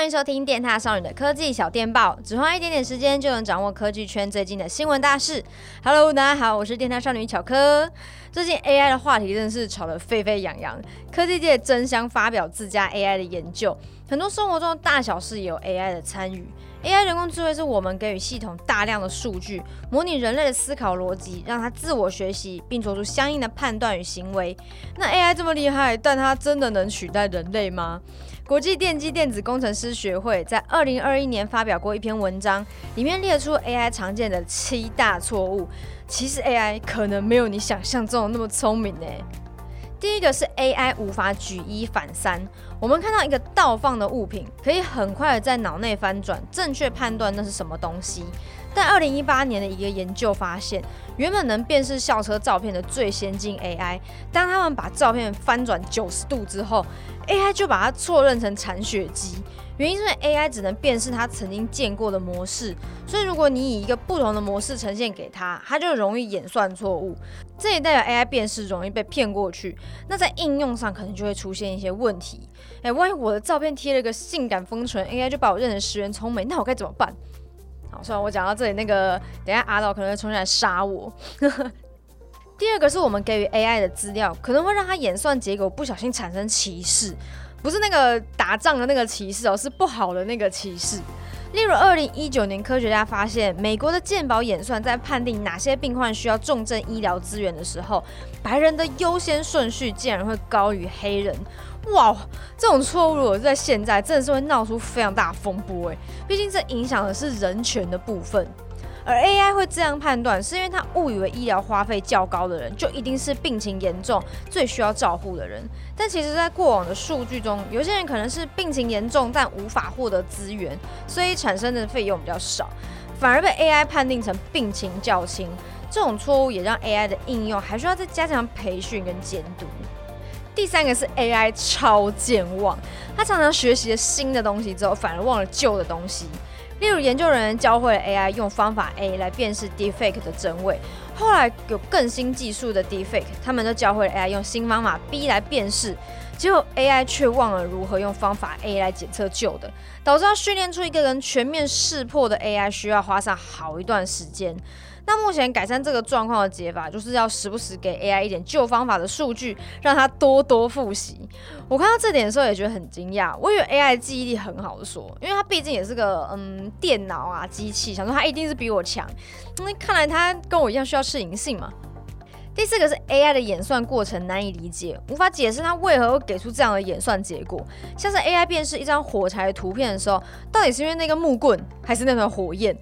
欢迎收听电踏少女的科技小电报，只花一点点时间就能掌握科技圈最近的新闻大事。Hello，大家好，我是电踏少女巧科。最近 AI 的话题真是吵得沸沸扬扬，科技界争相发表自家 AI 的研究，很多生活中的大小事也有 AI 的参与。AI 人工智慧是我们给予系统大量的数据，模拟人类的思考逻辑，让它自我学习，并做出相应的判断与行为。那 AI 这么厉害，但它真的能取代人类吗？国际电机电子工程师学会在二零二一年发表过一篇文章，里面列出 AI 常见的七大错误。其实 AI 可能没有你想象中的那么聪明呢。第一个是 AI 无法举一反三。我们看到一个倒放的物品，可以很快的在脑内翻转，正确判断那是什么东西。但二零一八年的一个研究发现，原本能辨识校车照片的最先进 AI，当他们把照片翻转九十度之后，AI 就把它错认成铲雪机。原因是因 AI 只能辨识它曾经见过的模式，所以如果你以一个不同的模式呈现给它，它就容易演算错误。这也代表 AI 辨识容易被骗过去。那在应用上可能就会出现一些问题。哎，万一我的照片贴了个性感封唇，AI 就把我认成石原聪美，那我该怎么办？好，虽然我讲到这里，那个等下阿导可能会冲进来杀我。第二个是我们给予 AI 的资料，可能会让它演算结果不小心产生歧视，不是那个打仗的那个歧视哦，是不好的那个歧视。例如，二零一九年科学家发现，美国的健保演算在判定哪些病患需要重症医疗资源的时候，白人的优先顺序竟然会高于黑人。哇，这种错误如果在现在，真的是会闹出非常大风波诶。毕竟这影响的是人权的部分。而 AI 会这样判断，是因为他误以为医疗花费较高的人，就一定是病情严重、最需要照护的人。但其实，在过往的数据中，有些人可能是病情严重，但无法获得资源，所以产生的费用比较少，反而被 AI 判定成病情较轻。这种错误也让 AI 的应用还需要再加强培训跟监督。第三个是 AI 超健忘，他常常学习了新的东西之后，反而忘了旧的东西。例如，研究人员教会了 AI 用方法 A 来辨识 deepfake 的真伪，后来有更新技术的 deepfake，他们都教会了 AI 用新方法 B 来辨识，结果 AI 却忘了如何用方法 A 来检测旧的，导致要训练出一个人全面识破的 AI 需要花上好一段时间。那目前改善这个状况的解法，就是要时不时给 AI 一点旧方法的数据，让它多多复习。我看到这点的时候也觉得很惊讶，我以为 AI 的记忆力很好说，因为它毕竟也是个嗯电脑啊机器，想说它一定是比我强。那看来它跟我一样需要适应性嘛。第四个是 AI 的演算过程难以理解，无法解释它为何会给出这样的演算结果。像是 AI 辨识一张火柴图片的时候，到底是因为那个木棍，还是那团火焰？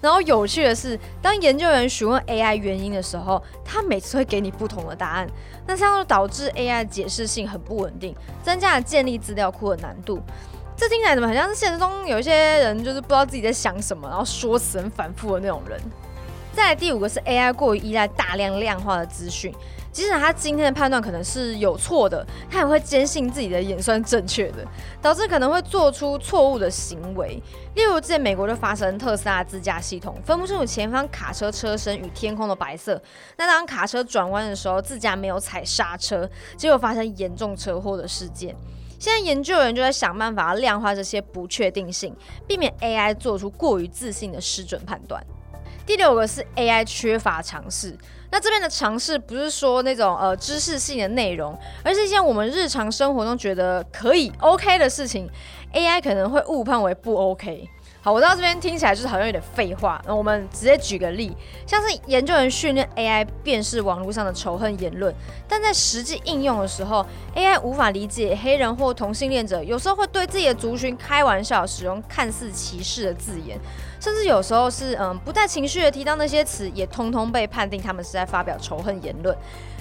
然后有趣的是，当研究员询问 AI 原因的时候，他每次会给你不同的答案，那这样就导致 AI 的解释性很不稳定，增加了建立资料库的难度。这听起来怎么很像是现实中有一些人就是不知道自己在想什么，然后说辞很反复的那种人。再来第五个是 AI 过于依赖大量量化的资讯。即使他今天的判断可能是有错的，他也会坚信自己的演算正确的，导致可能会做出错误的行为。例如，之前美国就发生特斯拉自驾系统分不清楚前方卡车车身与天空的白色，那当卡车转弯的时候，自驾没有踩刹车，结果发生严重车祸的事件。现在研究人员就在想办法量化这些不确定性，避免 AI 做出过于自信的失准判断。第六个是 AI 缺乏尝试。那这边的尝试不是说那种呃知识性的内容，而是一些我们日常生活中觉得可以 OK 的事情，AI 可能会误判为不 OK。好，我到这边听起来就是好像有点废话。那我们直接举个例，像是研究人员训练 AI 辨识网络上的仇恨言论，但在实际应用的时候，AI 无法理解黑人或同性恋者有时候会对自己的族群开玩笑，使用看似歧视的字眼。甚至有时候是嗯不带情绪的提到那些词，也通通被判定他们是在发表仇恨言论，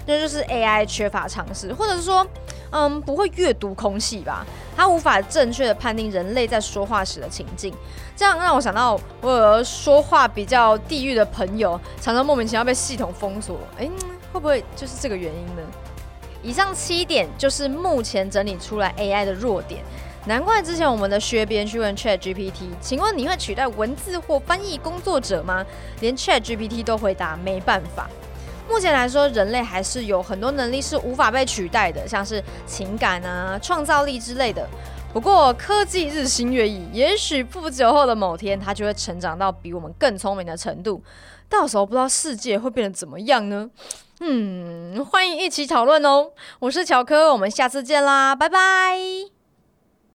那就是 AI 缺乏常识，或者是说嗯不会阅读空气吧，它无法正确的判定人类在说话时的情境，这样让我想到我有说话比较地狱的朋友，常常莫名其妙被系统封锁，哎、会不会就是这个原因呢？以上七点就是目前整理出来 AI 的弱点。难怪之前我们的薛编去问 ChatGPT，请问你会取代文字或翻译工作者吗？连 ChatGPT 都回答没办法。目前来说，人类还是有很多能力是无法被取代的，像是情感啊、创造力之类的。不过科技日新月异，也许不久后的某天，它就会成长到比我们更聪明的程度。到时候不知道世界会变得怎么样呢？嗯，欢迎一起讨论哦。我是乔科，我们下次见啦，拜拜。